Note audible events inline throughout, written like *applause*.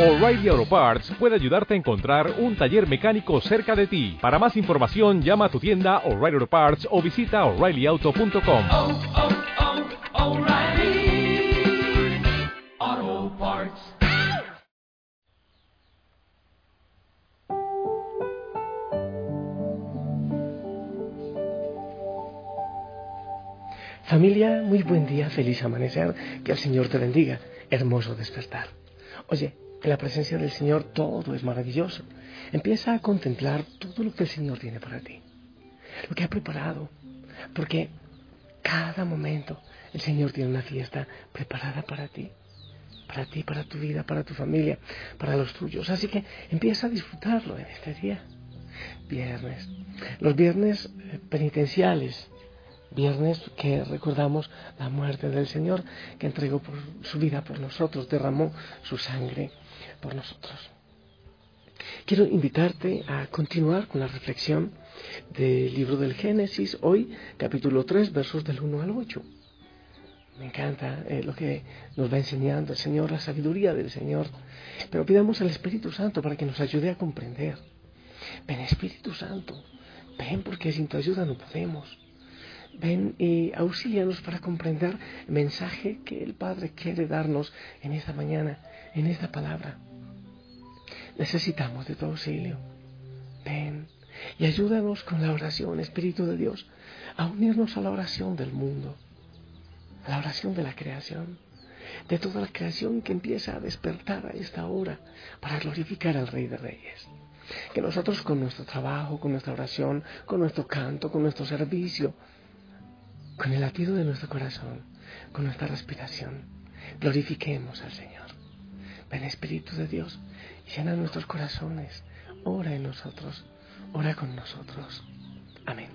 O'Reilly Auto Parts puede ayudarte a encontrar un taller mecánico cerca de ti. Para más información, llama a tu tienda O'Reilly Auto Parts o visita oreillyauto.com. oh, oh, Parts. Familia, muy buen día, feliz amanecer, que el Señor te bendiga, hermoso despertar. Oye, en la presencia del Señor todo es maravilloso. Empieza a contemplar todo lo que el Señor tiene para ti, lo que ha preparado, porque cada momento el Señor tiene una fiesta preparada para ti, para ti, para tu vida, para tu familia, para los tuyos. Así que empieza a disfrutarlo en este día. Viernes. Los viernes eh, penitenciales, viernes que recordamos la muerte del Señor que entregó por su vida por nosotros, derramó su sangre por nosotros. Quiero invitarte a continuar con la reflexión del libro del Génesis, hoy capítulo 3, versos del 1 al 8. Me encanta eh, lo que nos va enseñando el Señor, la sabiduría del Señor, pero pidamos al Espíritu Santo para que nos ayude a comprender. Ven Espíritu Santo, ven porque sin tu ayuda no podemos. Ven y auxílianos para comprender el mensaje que el Padre quiere darnos en esta mañana, en esta palabra. Necesitamos de tu auxilio. Ven y ayúdanos con la oración, Espíritu de Dios, a unirnos a la oración del mundo, a la oración de la creación, de toda la creación que empieza a despertar a esta hora para glorificar al Rey de Reyes. Que nosotros con nuestro trabajo, con nuestra oración, con nuestro canto, con nuestro servicio, con el latido de nuestro corazón, con nuestra respiración, glorifiquemos al Señor. Ven Espíritu de Dios, llena nuestros corazones, ora en nosotros, ora con nosotros. Amén.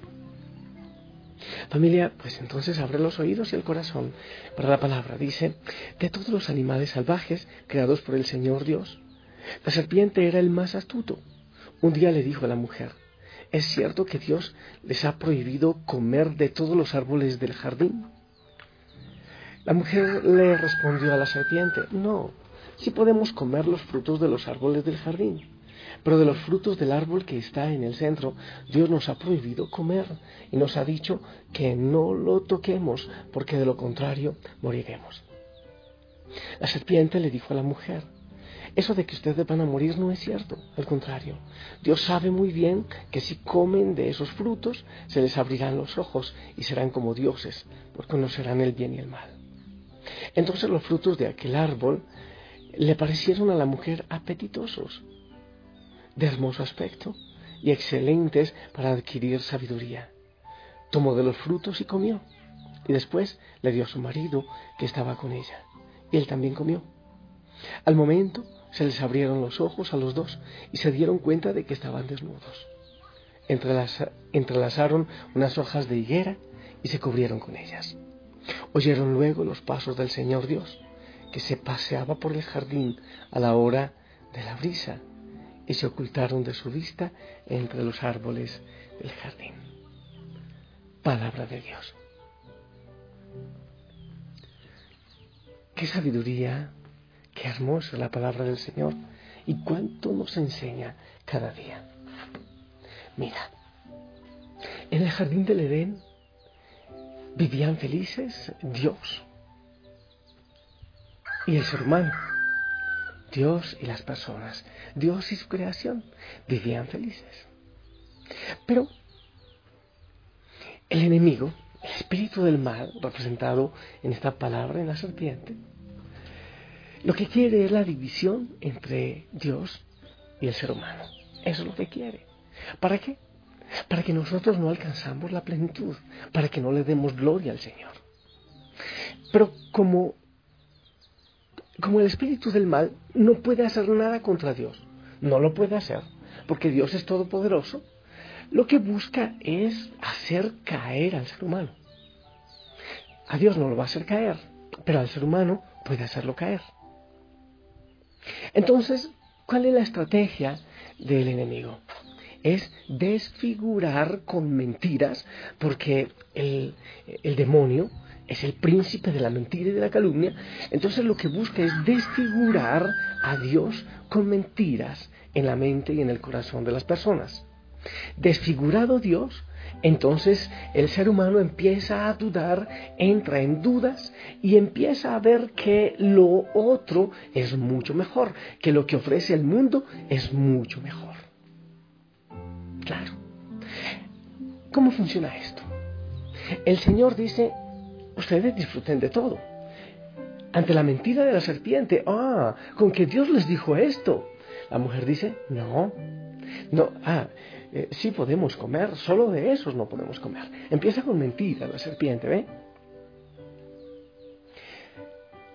Familia, pues entonces abre los oídos y el corazón para la palabra. Dice, de todos los animales salvajes creados por el Señor Dios, la serpiente era el más astuto. Un día le dijo a la mujer, ¿es cierto que Dios les ha prohibido comer de todos los árboles del jardín? La mujer le respondió a la serpiente, no, sí podemos comer los frutos de los árboles del jardín, pero de los frutos del árbol que está en el centro, Dios nos ha prohibido comer y nos ha dicho que no lo toquemos, porque de lo contrario moriremos. La serpiente le dijo a la mujer, eso de que ustedes van a morir no es cierto, al contrario, Dios sabe muy bien que si comen de esos frutos se les abrirán los ojos y serán como dioses, porque conocerán el bien y el mal. Entonces los frutos de aquel árbol le parecieron a la mujer apetitosos, de hermoso aspecto y excelentes para adquirir sabiduría. Tomó de los frutos y comió, y después le dio a su marido que estaba con ella, y él también comió. Al momento se les abrieron los ojos a los dos y se dieron cuenta de que estaban desnudos. entrelazaron unas hojas de higuera y se cubrieron con ellas. Oyeron luego los pasos del Señor Dios, que se paseaba por el jardín a la hora de la brisa, y se ocultaron de su vista entre los árboles del jardín. Palabra de Dios. Qué sabiduría, qué hermosa la palabra del Señor y cuánto nos enseña cada día. Mira, en el jardín del Edén vivían felices Dios y el ser humano. Dios y las personas, Dios y su creación vivían felices. Pero el enemigo, el espíritu del mal, representado en esta palabra, en la serpiente, lo que quiere es la división entre Dios y el ser humano. Eso es lo que quiere. ¿Para qué? Para que nosotros no alcanzamos la plenitud, para que no le demos gloria al Señor. Pero como como el espíritu del mal no puede hacer nada contra Dios, no lo puede hacer, porque Dios es todopoderoso, lo que busca es hacer caer al ser humano. A Dios no lo va a hacer caer, pero al ser humano puede hacerlo caer. Entonces, ¿cuál es la estrategia del enemigo? Es desfigurar con mentiras, porque el, el demonio es el príncipe de la mentira y de la calumnia, entonces lo que busca es desfigurar a Dios con mentiras en la mente y en el corazón de las personas. Desfigurado Dios, entonces el ser humano empieza a dudar, entra en dudas y empieza a ver que lo otro es mucho mejor, que lo que ofrece el mundo es mucho mejor. Claro. ¿Cómo funciona esto? El Señor dice, ustedes disfruten de todo. Ante la mentira de la serpiente, ah, con que Dios les dijo esto. La mujer dice, no, no, ah, eh, sí podemos comer, solo de esos no podemos comer. Empieza con mentira la serpiente, ¿ve?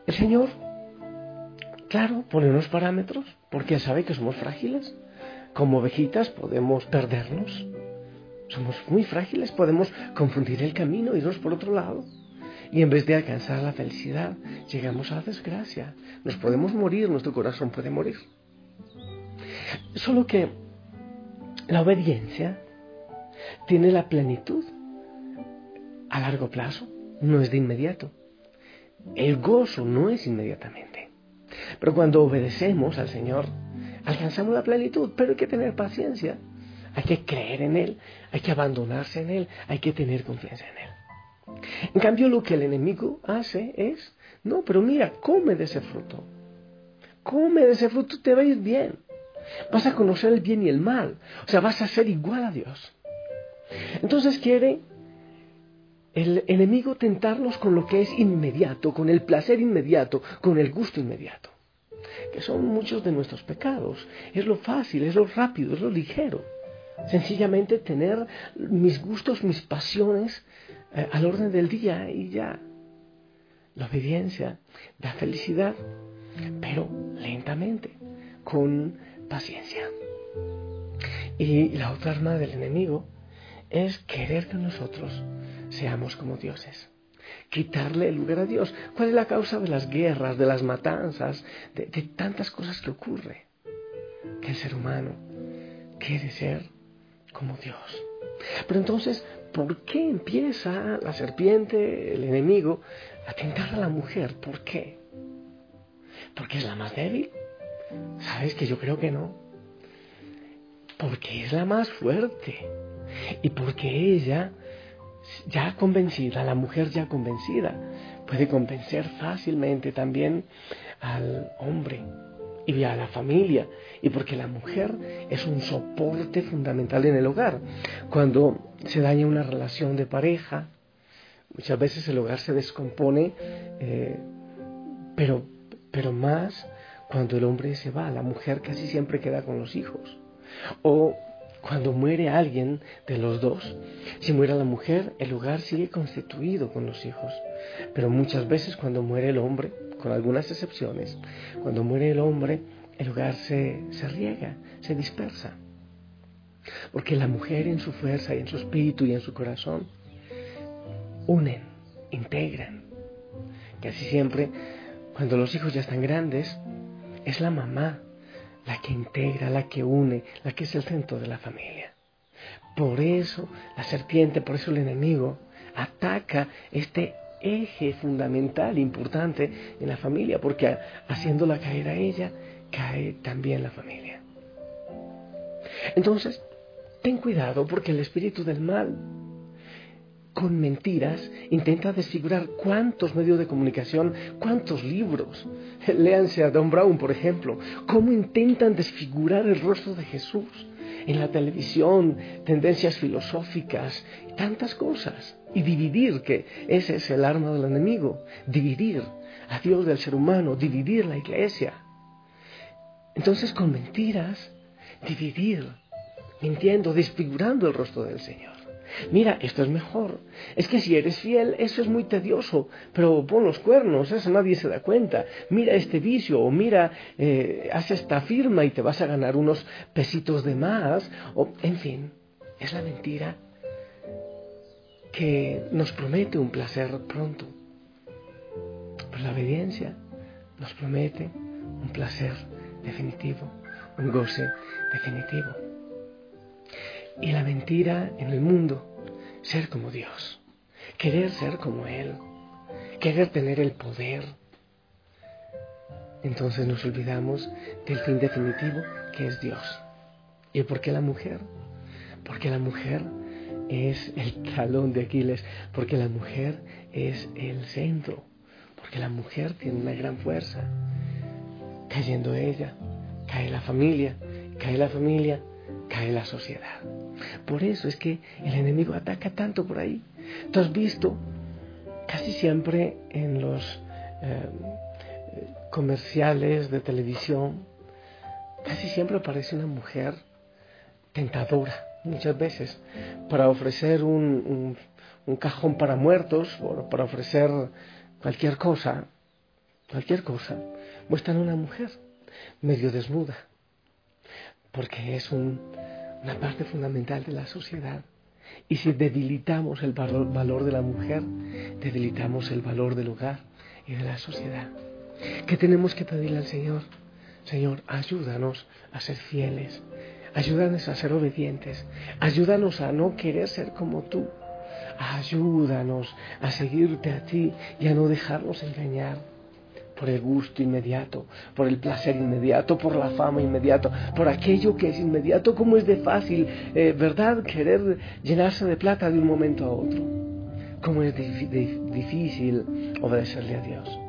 El Señor, claro, pone unos parámetros, porque sabe que somos frágiles. Como ovejitas podemos perdernos. Somos muy frágiles, podemos confundir el camino, irnos por otro lado. Y en vez de alcanzar la felicidad, llegamos a la desgracia. Nos podemos morir, nuestro corazón puede morir. Solo que la obediencia tiene la plenitud a largo plazo, no es de inmediato. El gozo no es inmediatamente. Pero cuando obedecemos al Señor, alcanzamos la plenitud, pero hay que tener paciencia, hay que creer en Él, hay que abandonarse en Él, hay que tener confianza en Él. En cambio, lo que el enemigo hace es, no, pero mira, come de ese fruto. Come de ese fruto, te va a ir bien. Vas a conocer el bien y el mal. O sea, vas a ser igual a Dios. Entonces quiere el enemigo tentarnos con lo que es inmediato, con el placer inmediato, con el gusto inmediato. Que son muchos de nuestros pecados. Es lo fácil, es lo rápido, es lo ligero. Sencillamente tener mis gustos, mis pasiones eh, al orden del día y ya. La obediencia da felicidad, pero lentamente, con paciencia. Y la otra arma del enemigo es querer que nosotros seamos como dioses. Quitarle el lugar a Dios. ¿Cuál es la causa de las guerras, de las matanzas, de, de tantas cosas que ocurre? Que el ser humano quiere ser como Dios. Pero entonces, ¿por qué empieza la serpiente, el enemigo, a tentar a la mujer? ¿Por qué? ¿Porque es la más débil? ¿Sabes que yo creo que no? Porque es la más fuerte. Y porque ella, ya convencida, la mujer ya convencida, puede convencer fácilmente también al hombre y a la familia. Y porque la mujer es un soporte fundamental en el hogar. Cuando se daña una relación de pareja, muchas veces el hogar se descompone, eh, pero, pero más cuando el hombre se va, la mujer casi siempre queda con los hijos. Cuando muere alguien de los dos, si muere la mujer, el hogar sigue constituido con los hijos. Pero muchas veces cuando muere el hombre, con algunas excepciones, cuando muere el hombre, el hogar se, se riega, se dispersa. Porque la mujer en su fuerza y en su espíritu y en su corazón unen, integran. Casi siempre, cuando los hijos ya están grandes, es la mamá la que integra, la que une, la que es el centro de la familia. Por eso la serpiente, por eso el enemigo ataca este eje fundamental, importante en la familia, porque haciéndola caer a ella, cae también la familia. Entonces, ten cuidado porque el espíritu del mal con mentiras intenta desfigurar cuántos medios de comunicación, cuántos libros. *laughs* Léanse a Don Brown, por ejemplo, cómo intentan desfigurar el rostro de Jesús en la televisión, tendencias filosóficas, tantas cosas. Y dividir, que ese es el arma del enemigo, dividir a Dios del ser humano, dividir la iglesia. Entonces con mentiras, dividir, mintiendo, desfigurando el rostro del Señor. Mira, esto es mejor. Es que si eres fiel, eso es muy tedioso, pero pon los cuernos, eso nadie se da cuenta. Mira este vicio, o mira, eh, haz esta firma y te vas a ganar unos pesitos de más, o en fin, es la mentira que nos promete un placer pronto. Pero la obediencia nos promete un placer definitivo, un goce definitivo. Y la mentira en el mundo, ser como Dios, querer ser como Él. querer tener el poder. Entonces nos olvidamos del fin definitivo que es Dios. ¿Y por qué la mujer? Porque la mujer es el talón de Aquiles, porque la mujer es el centro, porque la mujer tiene una gran fuerza. Cayendo ella, cae la familia, cae la familia, cae la sociedad. Por eso es que el enemigo ataca tanto por ahí. Tú has visto casi siempre en los eh, comerciales de televisión, casi siempre aparece una mujer tentadora, muchas veces, para ofrecer un, cajón para muertos, o para ofrecer cualquier cosa, cualquier cosa, muestran una mujer medio desnuda, porque es una parte fundamental de la sociedad. Y si debilitamos el valor, valor de la mujer, debilitamos el valor del hogar y de la sociedad. ¿Qué tenemos que pedirle al Señor? Señor, ayúdanos a ser fieles, ayúdanos a ser obedientes, ayúdanos a no querer ser como tú, ayúdanos a seguirte a ti y a no dejarnos engañar por el gusto inmediato, por el placer inmediato, por la fama inmediato, por aquello que es inmediato, como es de fácil, eh, ¿verdad? Querer llenarse de plata de un momento a otro. Cómo es difícil obedecerle a Dios.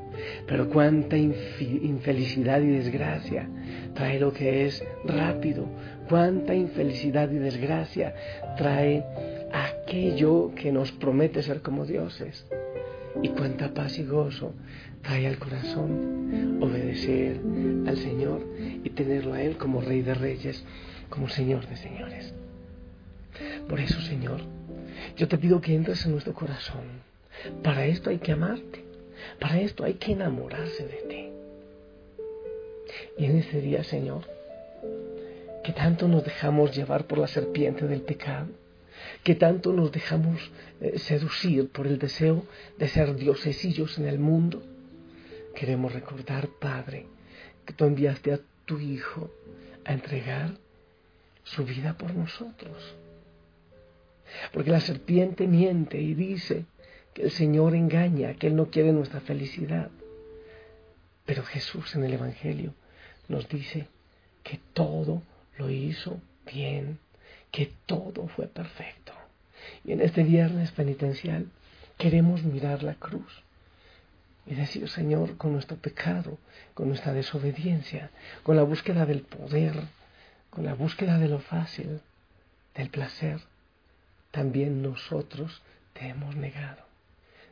Pero cuánta infelicidad y desgracia trae lo que es rápido, cuánta infelicidad y desgracia trae aquello que nos promete ser como dioses. Y cuánta paz y gozo trae al corazón obedecer al Señor y tenerlo a Él como Rey de Reyes, como Señor de Señores. Por eso, Señor, yo te pido que entres en nuestro corazón. Para esto hay que amarte. Para esto hay que enamorarse de ti. Y en ese día, Señor, que tanto nos dejamos llevar por la serpiente del pecado, que tanto nos dejamos eh, seducir por el deseo de ser diosesillos en el mundo, queremos recordar, Padre, que tú enviaste a tu Hijo a entregar su vida por nosotros. Porque la serpiente miente y dice que el Señor engaña, que Él no quiere nuestra felicidad. Pero Jesús en el Evangelio nos dice que todo lo hizo bien, que todo fue perfecto. Y en este viernes penitencial queremos mirar la cruz y decir, Señor, con nuestro pecado, con nuestra desobediencia, con la búsqueda del poder, con la búsqueda de lo fácil, del placer, también nosotros te hemos negado.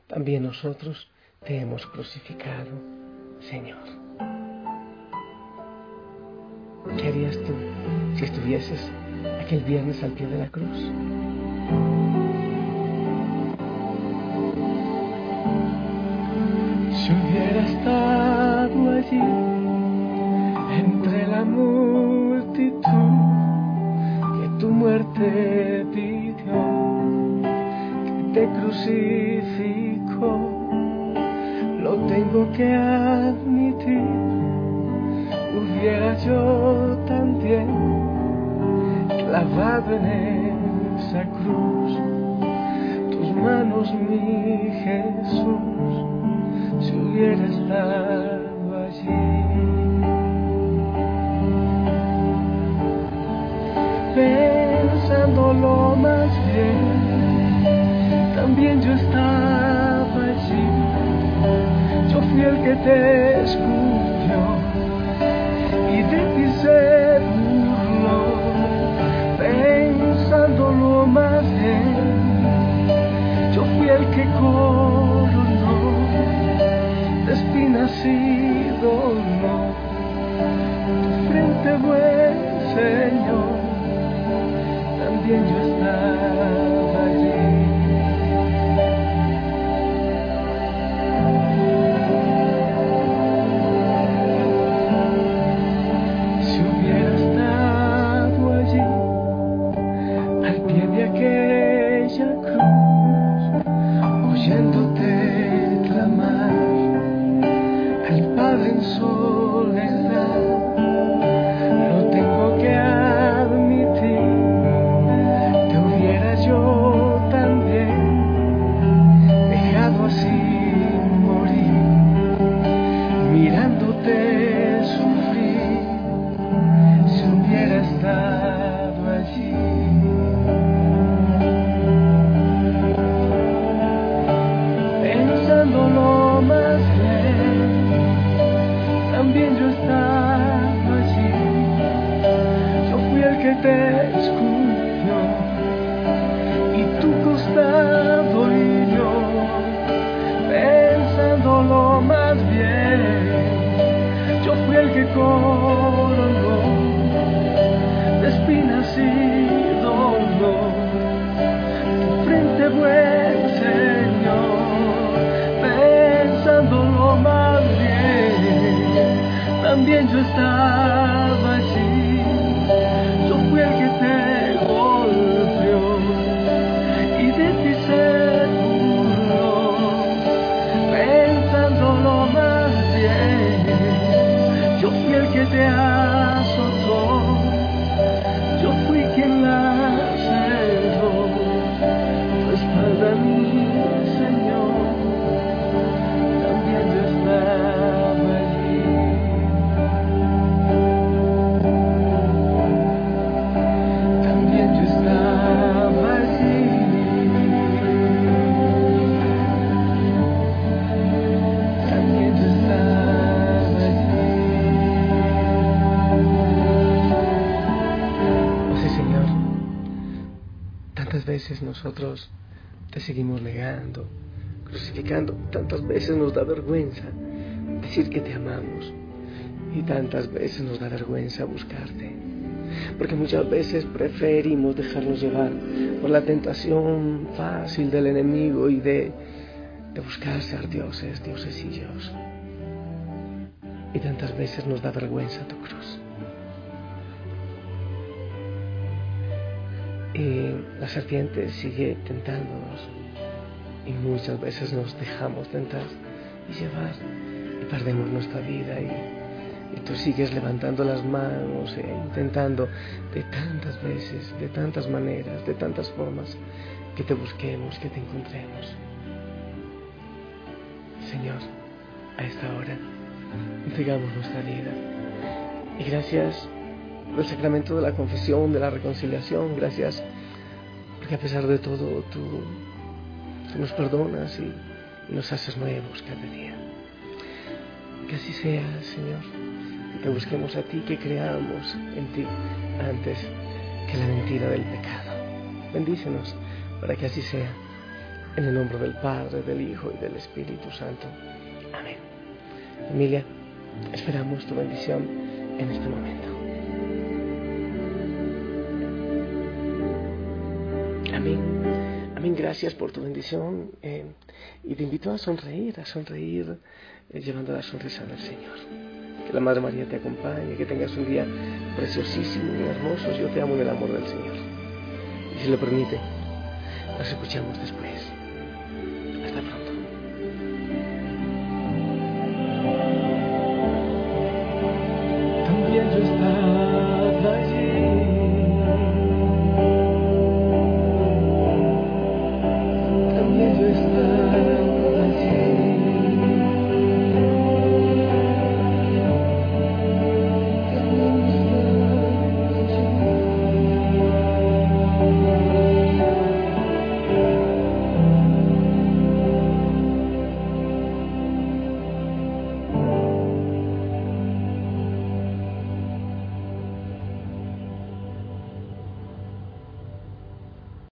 También nosotros te hemos crucificado, Señor. ¿Qué harías tú si estuvieses aquel viernes al pie de la cruz? Si hubiera estado allí entre la multitud que tu muerte pidió, que te crucificó, lo tengo que admitir, hubiera yo también clavado en esa cruz tus manos, mi Jesús si hubiera estado allí. Pensándolo más bien, también yo estaba allí. Yo fui el que te escupió también nosotros te seguimos negando, crucificando. Tantas veces nos da vergüenza decir que te amamos. Y tantas veces nos da vergüenza buscarte. Porque muchas veces preferimos dejarnos llevar por la tentación fácil del enemigo y de, de buscar ser dioses, diosesillos. Y tantas veces nos da vergüenza tu cruz. Y la serpiente sigue tentándonos y muchas veces nos dejamos tentar y llevar y perdemos nuestra vida y, tú sigues levantando las manos e intentando de tantas veces, de tantas maneras, de tantas formas que te busquemos, que te encontremos. Señor, a esta hora entregamos nuestra vida y gracias el sacramento de la confesión, de la reconciliación, gracias porque a pesar de todo tú nos perdonas y, nos haces nuevos cada día. Que así sea, Señor. Que busquemos a ti, que creamos en ti antes que la mentira del pecado. Bendícenos para que así sea. En el nombre del Padre, del Hijo y del Espíritu Santo. Amén. Familia, esperamos tu bendición en este momento. Amén. Amén, gracias por tu bendición eh, y te invito a sonreír, a sonreír eh, llevando la sonrisa del Señor. Que la Madre María te acompañe, que tengas un día preciosísimo y hermoso. Yo te amo en el amor del Señor. Y si lo permite, nos escuchamos después.